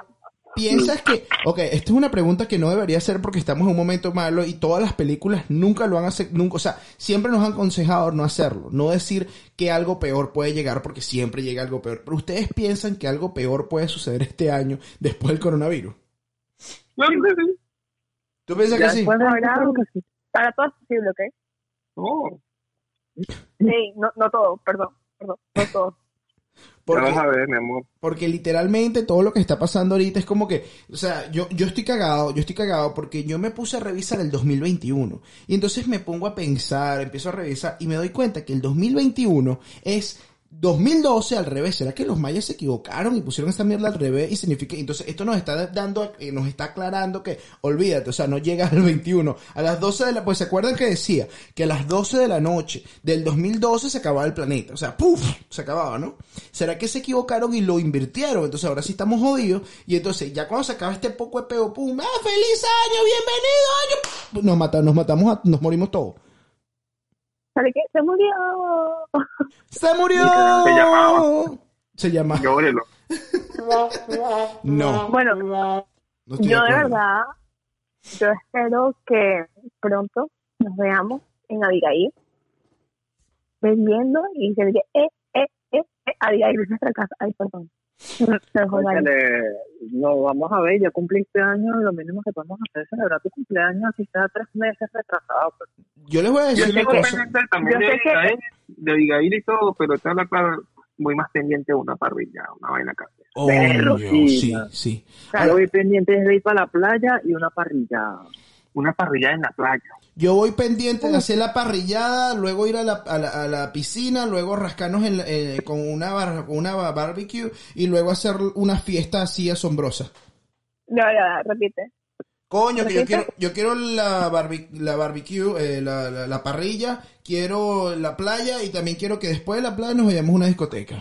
piensas que, ok, esta es una pregunta que no debería ser porque estamos en un momento malo y todas las películas nunca lo han hecho, nunca, o sea, siempre nos han aconsejado no hacerlo, no decir que algo peor puede llegar porque siempre llega algo peor, pero ustedes piensan que algo peor puede suceder este año después del coronavirus. Que sí. ¿Tú piensas Ya que sí? Para todo es posible, ¿ok? No, Sí, no, no todo, perdón, perdón, no todo. Porque- vamos a ver, mi amor. Porque literalmente todo lo que está pasando ahorita es como que, o sea, yo, yo estoy cagado, yo estoy cagado porque yo me puse a revisar el 2021 y entonces me pongo a pensar, empiezo a revisar y me doy cuenta que el 2021 es 2012 al revés. ¿Será que los mayas se equivocaron y pusieron esta mierda al revés y significa, entonces esto nos está dando, eh, nos está aclarando que, olvídate, o sea, no llegas al 21. A las 12 de la, pues se acuerdan que decía que a las 12 de la noche del 2012 se acababa el planeta, o sea, ¡puf! Se acababa, ¿no? ¿Será que se equivocaron y lo invirtieron? Entonces ahora sí estamos jodidos y entonces ya cuando se acaba este poco de peo, ¡pum! ¡Ah, feliz año! ¡Bienvenido año! Nos, mata, nos matamos, nos morimos todos. ¿Sabe qué? Se murió. ¡Se murió! Se llamaba. Se llama. Llórelo. No. Bueno, no yo de verdad, yo espero que pronto nos veamos en Abigail, bebiendo y se diga, eh, eh, eh, eh, Abigail es nuestra casa. Ay, perdón. No, vamos a ver, ya cumpliste años, lo mínimo que podemos hacer es celebrar tu cumpleaños, así sea tres meses retrasado. pues. Yo les voy a Yo decir una cosa. también Yo de sé que- de Abigail y todo, pero te habla claro, muy más pendiente de una parrilla, una vaina acá. Obvio, sí, sí. Yo voy pendiente de ir para la playa y una parrilla. Una parrilla en la playa. Yo voy pendiente de hacer la parrillada, luego ir a la, a la, a la piscina, luego rascarnos en la- eh, con una, bar- una barbecue y luego hacer una fiesta así asombrosa. No, ya, repite. Coño, que yo quiero, yo quiero la, barbi- la barbecue, eh, la, la, la parrilla, quiero la playa y también quiero que después de la playa nos vayamos a una discoteca.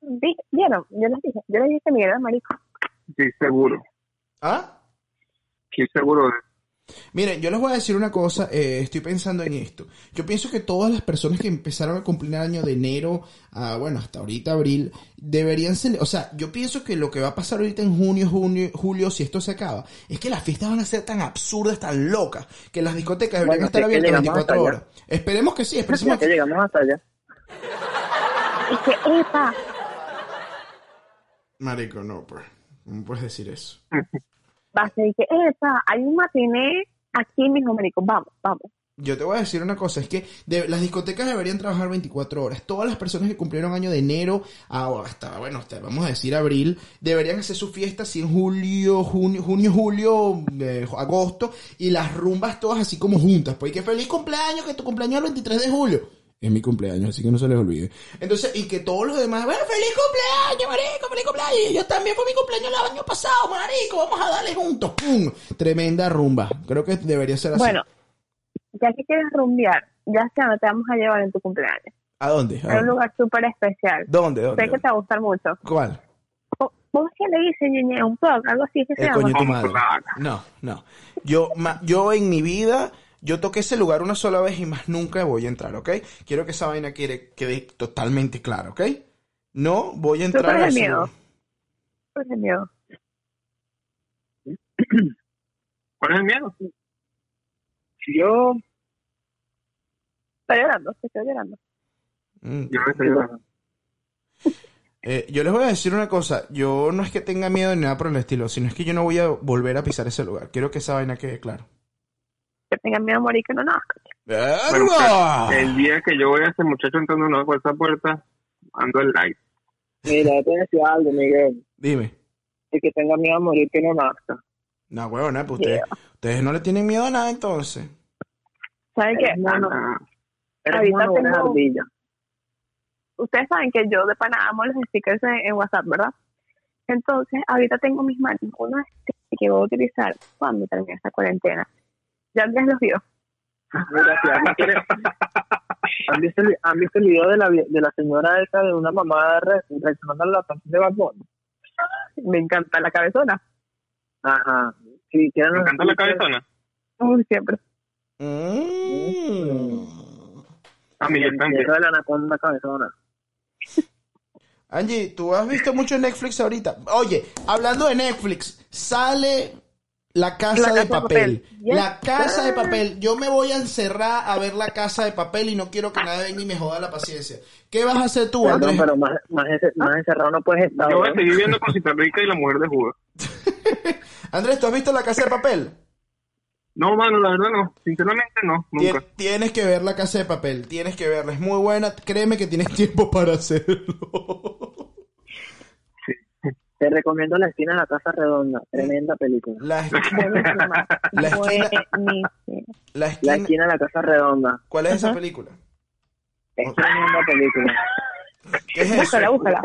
Vi- ¿Vieron? Yo les dije. Yo les dije que marico. Sí, seguro. ¿Ah? Sí, seguro. Miren, yo les voy a decir una cosa, eh, estoy pensando en esto. Yo pienso que todas las personas que empezaron a cumplir el año de enero a, bueno, hasta ahorita abril, deberían ser, o sea, yo pienso que lo que va a pasar ahorita en junio, junio, julio, si esto se acaba, es que las fiestas van a ser tan absurdas, tan locas, que las discotecas deberían Bueno, estar abiertas llegamos 24 hasta horas. Esperemos que sí, esperemos que que... llegamos hasta allá. Y que, epa, Marico, no, pues, ¿cómo puedes decir eso? va a epa, hay un matiné aquí mismo. Vamos, vamos. Yo te voy a decir una cosa, es que las discotecas deberían trabajar 24 horas. Todas las personas que cumplieron año de enero a- hasta, bueno, hasta, vamos a decir abril, deberían hacer su fiesta así en julio, junio, junio, julio, eh, agosto, y las rumbas todas así como juntas. Pues y que feliz cumpleaños, que tu cumpleaños es el 23 de julio. Es mi cumpleaños, así que no se les olvide. Entonces, y que todos los demás, bueno, feliz cumpleaños, marico, feliz cumpleaños. Yo también fue mi cumpleaños el año pasado, marico, vamos a darle juntos, ¡pum! Tremenda rumba. Creo que debería ser así. Bueno, ya que quieres rumbear, ya sé a dónde te vamos a llevar en tu cumpleaños. ¿A dónde? ¿A un lugar súper especial. ¿Dónde? ¿Dónde? Sé que te va a gustar mucho. ¿Cuál? ¿Cómo- ¿Cómo es que le dicen, Ñeñe? Un plug, algo así que se llama. No, no. Yo, ma- yo en mi vida, yo toqué ese lugar una sola vez y más nunca voy a entrar, ¿ok? Quiero que esa vaina quede, quede totalmente clara, ¿ok? No voy a entrar a ese miedo. lugar. Pues de miedo. ¿Cuál es el miedo? Yo, Estoy llorando, sí, estoy llorando. Mm. Yo no estoy llorando. Eh, yo les voy a decir una cosa. Yo no es que tenga miedo ni nada por el estilo, sino es que yo no voy a volver a pisar ese lugar. Quiero que esa vaina quede clara. Que tengan miedo a morir que no nazca. Bueno, ¡Verga! El día que yo vea a ese muchacho entrando nuevo por esa puerta, ando el live. mira, yo te decía algo, Miguel. Dime. El que tenga miedo a morir, que no nazca. No, huevón, pues ustedes, ustedes no le tienen miedo a nada entonces. ¿Saben qué? No, no. Ah, Eres Ahorita tengo- ardilla. Ustedes saben que yo de pana amo los stickers en, en WhatsApp, ¿verdad? Entonces, ahorita tengo mis manos stickers que voy a utilizar cuando termine esta cuarentena. Ya Andrés los vio. Quiere- ¿Han visto, el, han visto el video de la, de la señora esa de una mamá re- reaccionando a la canción de Bad Bunny? Me encanta la cabezona. Ajá. Si quieren me los encanta la cabezona. Uy, siempre. Mm. A mí yo también. de la anaconda cabezona. Angie, tú has visto mucho Netflix ahorita. Oye, hablando de Netflix, sale La Casa, La de, Casa de papel. Papel. Yes, La Casa de. Papel. Yo me voy a encerrar a ver La Casa de Papel y no quiero que nadie venga y me joda la paciencia. ¿Qué vas a hacer tú, Andrés? pero más, más, ese- más encerrado no puedes estar. Yo voy a ¿no? seguir viendo Cosita Rica y la mujer de Judas. Andrés, ¿tú has visto La Casa de Papel? No, mano, la verdad no. Sinceramente no, nunca. Tienes que ver La Casa de Papel. Tienes que verla. Es muy buena. Créeme que tienes tiempo para hacerlo. Te recomiendo La esquina de la casa redonda. Tremenda película. La. La esquina- la La esquina. de la casa redonda. ¿Cuál es esa película? Es tremenda película. ¿Qué es Búscala, eso? búscala.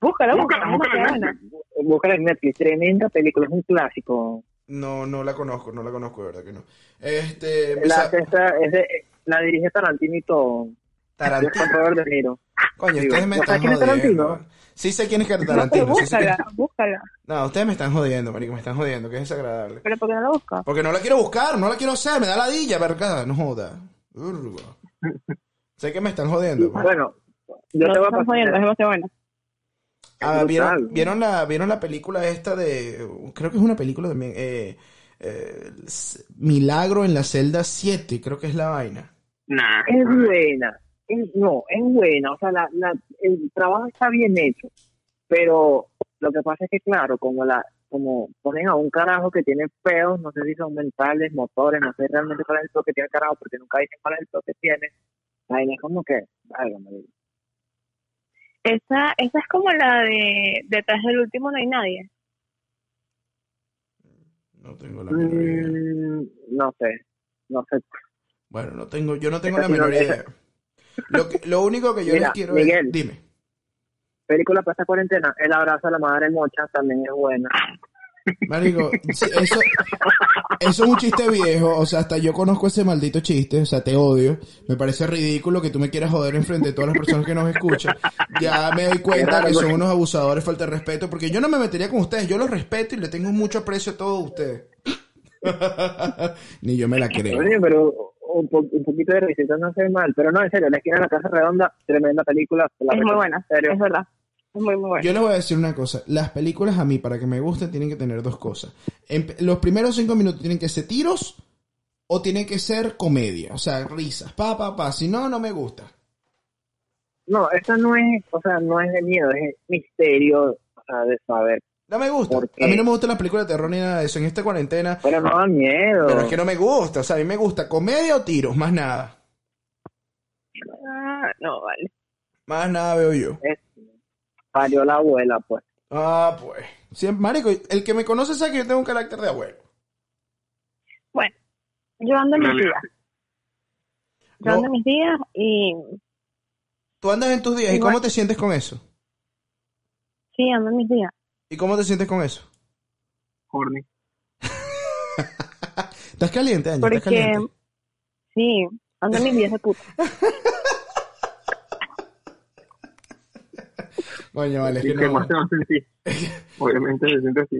Búscala, búscala. Búscala, búscala en. Búscala en Netflix. Tremenda película. Es un clásico. No, no la conozco, no la conozco, de verdad que no. Este, La, esta- es de- la dirige Tarantino y todo. Tarantino. De Niro. Coño, Digo, ustedes me ¿no están sabes quién es jodiendo. Tarantino? Sí sé quién es No, Tarantino. sí sé quién- búscala, búscala. No, ustedes me están jodiendo, marico, me están jodiendo, que es desagradable. Pero ¿por qué no la buscas? Porque no la quiero buscar, no la quiero hacer, me da ladilla, verga, no joda. Urga. sé que me están jodiendo. pues. Bueno, yo no te voy a estamos jodiendo, es pasar. demasiado buena. Ah, brutal. ¿vieron, vieron, la, ¿Vieron la película esta de... Creo que es una película también. Eh, eh, S- Milagro en la celda 7, creo que es la vaina. Nah. Es buena. Es- no, es buena. O sea, la, la, el trabajo está bien hecho. Pero lo que pasa es que, claro, como la como ponen a un carajo que tiene peos, no sé si son mentales, motores, no sé realmente cuál es el peo que tiene el carajo, porque nunca dicen cuál es el peo que tiene. Ahí es como que, válgame Dios. Esa, esa es como la de Detrás del último no hay nadie. No tengo la menor idea. Mm, no sé, no sé. Bueno, no tengo, yo no tengo Esa la menor esa-. Lo, que- lo único que yo Mira, les quiero Miguel. es... Dime. Película para esta cuarentena, El abrazo a la madre mocha también es buena. Marico, eso, eso es un chiste viejo, o sea, hasta yo conozco ese maldito chiste, o sea, te odio. Me parece ridículo que tú me quieras joder enfrente de todas las personas que nos escuchan. Ya me doy cuenta que son unos abusadores, falta de respeto, porque yo no me metería con ustedes, yo los respeto y le tengo mucho aprecio a todos ustedes. Ni yo me la creo. Oye, pero un, po- un poquito de risita no hace mal. Pero no, en serio, La esquina de la casa redonda, tremenda película. la Es muy buena, En serio. es verdad. Es muy, muy buena. Yo les voy a decir una cosa. Las películas a mí, para que me gusten, tienen que tener dos cosas. En- los primeros cinco minutos tienen que ser tiros o tienen que ser comedia. O sea, risas. Pa, pa, pa. Si no, no me gusta. No, esta no es, o sea, no es de miedo, es misterio, o sea, de saber. No me gusta. A mí no me gustan las películas de terror ni nada de eso. En esta cuarentena. Pero no da miedo. Pero es que no me gusta. O sea, a mí me gusta comedia o tiros. Más nada. Ah, no, vale. Más nada veo yo. Es- Parió la abuela, pues. Ah, pues. Siempre, marico, el que me conoce sabe que yo tengo un carácter de abuelo. Bueno, yo ando en mis días. Yo No. ando en mis días y Tú andas en tus días. ¿Y cómo te sientes con eso? sí, ando en mis días. ¿Y cómo te sientes con eso? Horny. ¿Estás caliente? ¿Estás Porque, caliente? sí, mis días de puta. Coño, vale, es ¿Y que no. más se va a sentir? Obviamente se siente así.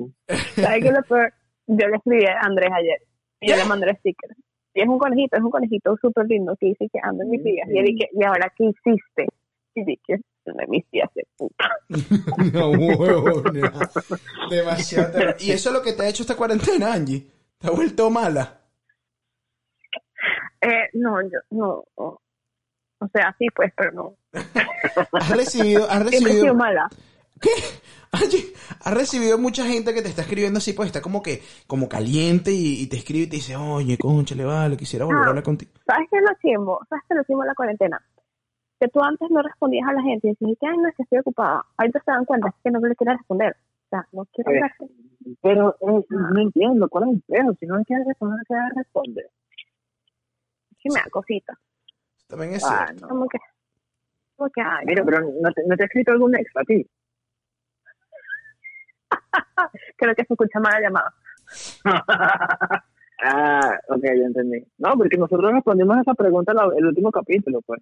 ¿Sabes qué es lo peor? Yo le escribí a Andrés ayer y yo le mandé el sticker. Y es un conejito, es un conejito súper lindo que dice que ando en mis días. Y él dije, ¿y ahora qué hiciste? Y dije, mis días de puta. No, huevona. Demasiado. terror. ¿Y eso es lo que te ha hecho esta cuarentena, Angie? ¿Te ha vuelto mala? Eh, no, yo, no. O sea, sí, pues, pero no. ¿Has recibido, has sido recibido, mala. ¿qué? Angie, has recibido mucha gente que te está escribiendo así, pues está como que, como caliente y, y te escribe y te dice, oye, concha, le vale, quisiera volver a Ah. hablar contigo. ¿Sabes qué es lo chimbo? ¿Sabes qué es lo chimbo de la cuarentena? Que tú antes no respondías a la gente y decías, que ay, no, es que estoy ocupada. Ahorita se dan cuenta es que no le quieres responder. O sea, no quiero hablarte. Pero eh, no entiendo, ¿cuál es el pedo? Si no quiere responder, debe responder. Sí me da cosita. También es Ah, cierto. no. Como que, como que, ay, Mira, pero ¿no te, ¿no te ha escrito algún ex a ti? creo que se escucha mal la llamada. ah, ok, ya entendí. No, porque nosotros respondimos a esa pregunta en el último capítulo, pues.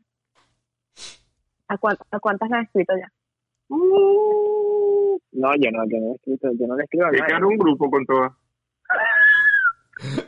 ¿A, cuán- ¿A cuántas le has escrito ya? Mm, No, yo no, yo no he escrito, yo no le escribo a Hay que nadie. dar un grupo con todas.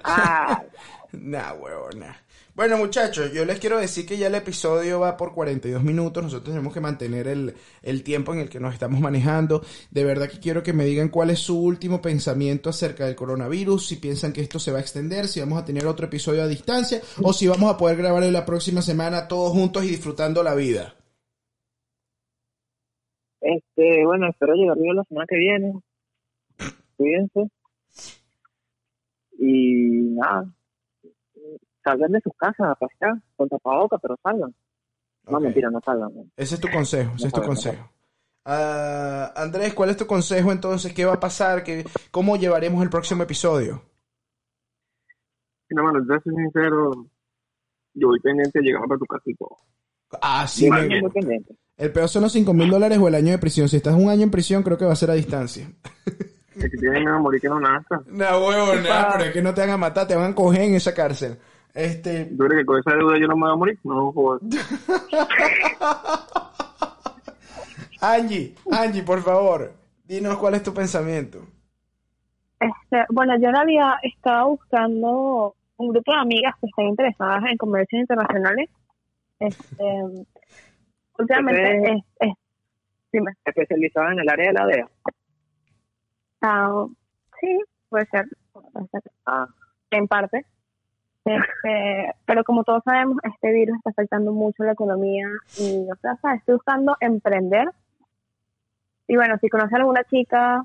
Ah, Nah, huevona. Bueno, muchachos, yo les quiero decir que ya el episodio va por 42 minutos. Nosotros tenemos que mantener el, el tiempo en el que nos estamos manejando. De verdad que quiero que me digan cuál es su último pensamiento acerca del coronavirus. Si piensan que esto se va a extender, si vamos a tener otro episodio a distancia o si vamos a poder grabar en la próxima semana todos juntos y disfrutando la vida. Este, bueno, espero llegar bien la semana que viene. Cuídense. Y nada, salgan de sus casas a pasear con tapabocas, pero salgan. No, mentira, no salgan. Ese es tu consejo, ese es tu consejo. Ah, Andrés, ¿cuál es tu consejo entonces? ¿Qué va a pasar? ¿Qué, ¿Cómo llevaremos el próximo episodio? No, mano, yo soy sincero. Yo voy pendiente de llegar para tu casa y todo. Ah, sí, Yo me- estoy muy pendiente. El peor son los 5 mil dólares o el año de prisión. Si estás un año en prisión, creo que va a ser a distancia. El que tiene miedo a morir que no naza. No, huevo, nada, pero es que no te van a matar, te van a coger en esa cárcel. Este, ¿Tú crees que con esa deuda yo no me voy a morir? No, joder. Angie, Angie, por favor, dinos cuál es tu pensamiento. Este, bueno, yo en realidad estaba buscando un grupo de amigas que estén interesadas en comercios internacionales. Este, últimamente es, es, dime, Especializada en el área de la DEA. ah, sí, puede ser, puede ser, Ah, en parte. Este, pero como todos sabemos, este virus está afectando mucho la economía y, o sea, ¿sabes? estoy buscando emprender. Y bueno, si conoces a alguna chica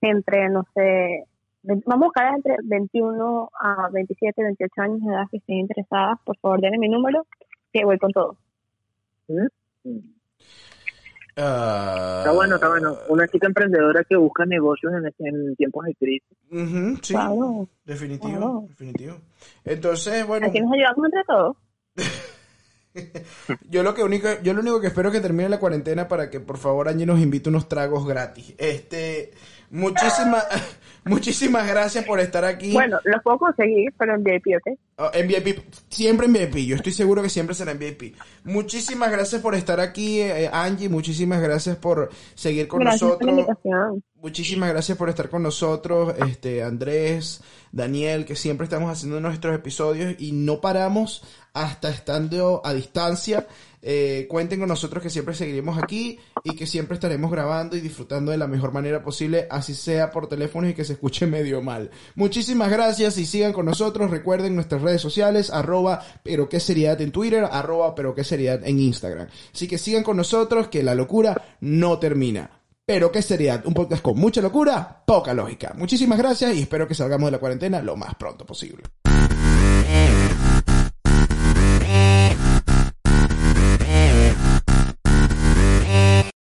entre, no sé, vamos a buscar entre 21 a 27, 28 años de edad que estén interesadas, por favor denme mi número, que voy con todo. mm. Ah, Está bueno, está bueno. Una chica emprendedora que busca negocios en, en tiempos de crisis. sí, Claro. definitivo, claro. definitivo. Entonces, bueno, Aquí nos ayudamos entre todos. yo lo que único, yo lo único que espero es que termine la cuarentena para que por favor Angie nos invite unos tragos gratis. Este, muchísimas, muchísimas gracias por estar aquí. Bueno, los puedo conseguir, pero en VIP, ¿ok? Oh, en VIP, siempre en VIP, yo estoy seguro que siempre será en VIP. Muchísimas gracias por estar aquí, eh, Angie, muchísimas gracias por seguir con Gracias por nosotros. invitación. Muchísimas gracias por estar con nosotros, este Andrés, Daniel, que siempre estamos haciendo nuestros episodios y no paramos hasta estando a distancia. Eh, cuenten con nosotros que siempre seguiremos aquí y que siempre estaremos grabando y disfrutando de la mejor manera posible, así sea por teléfono y que se escuche medio mal. Muchísimas gracias y sigan con nosotros. Recuerden nuestras redes sociales, arroba pero qué seriedad en Twitter, arroba pero qué seriedad en Instagram. Así que sigan con nosotros que la locura no termina. Pero qué seriedad, un podcast con mucha locura, poca lógica. Muchísimas gracias y espero que salgamos de la cuarentena lo más pronto posible.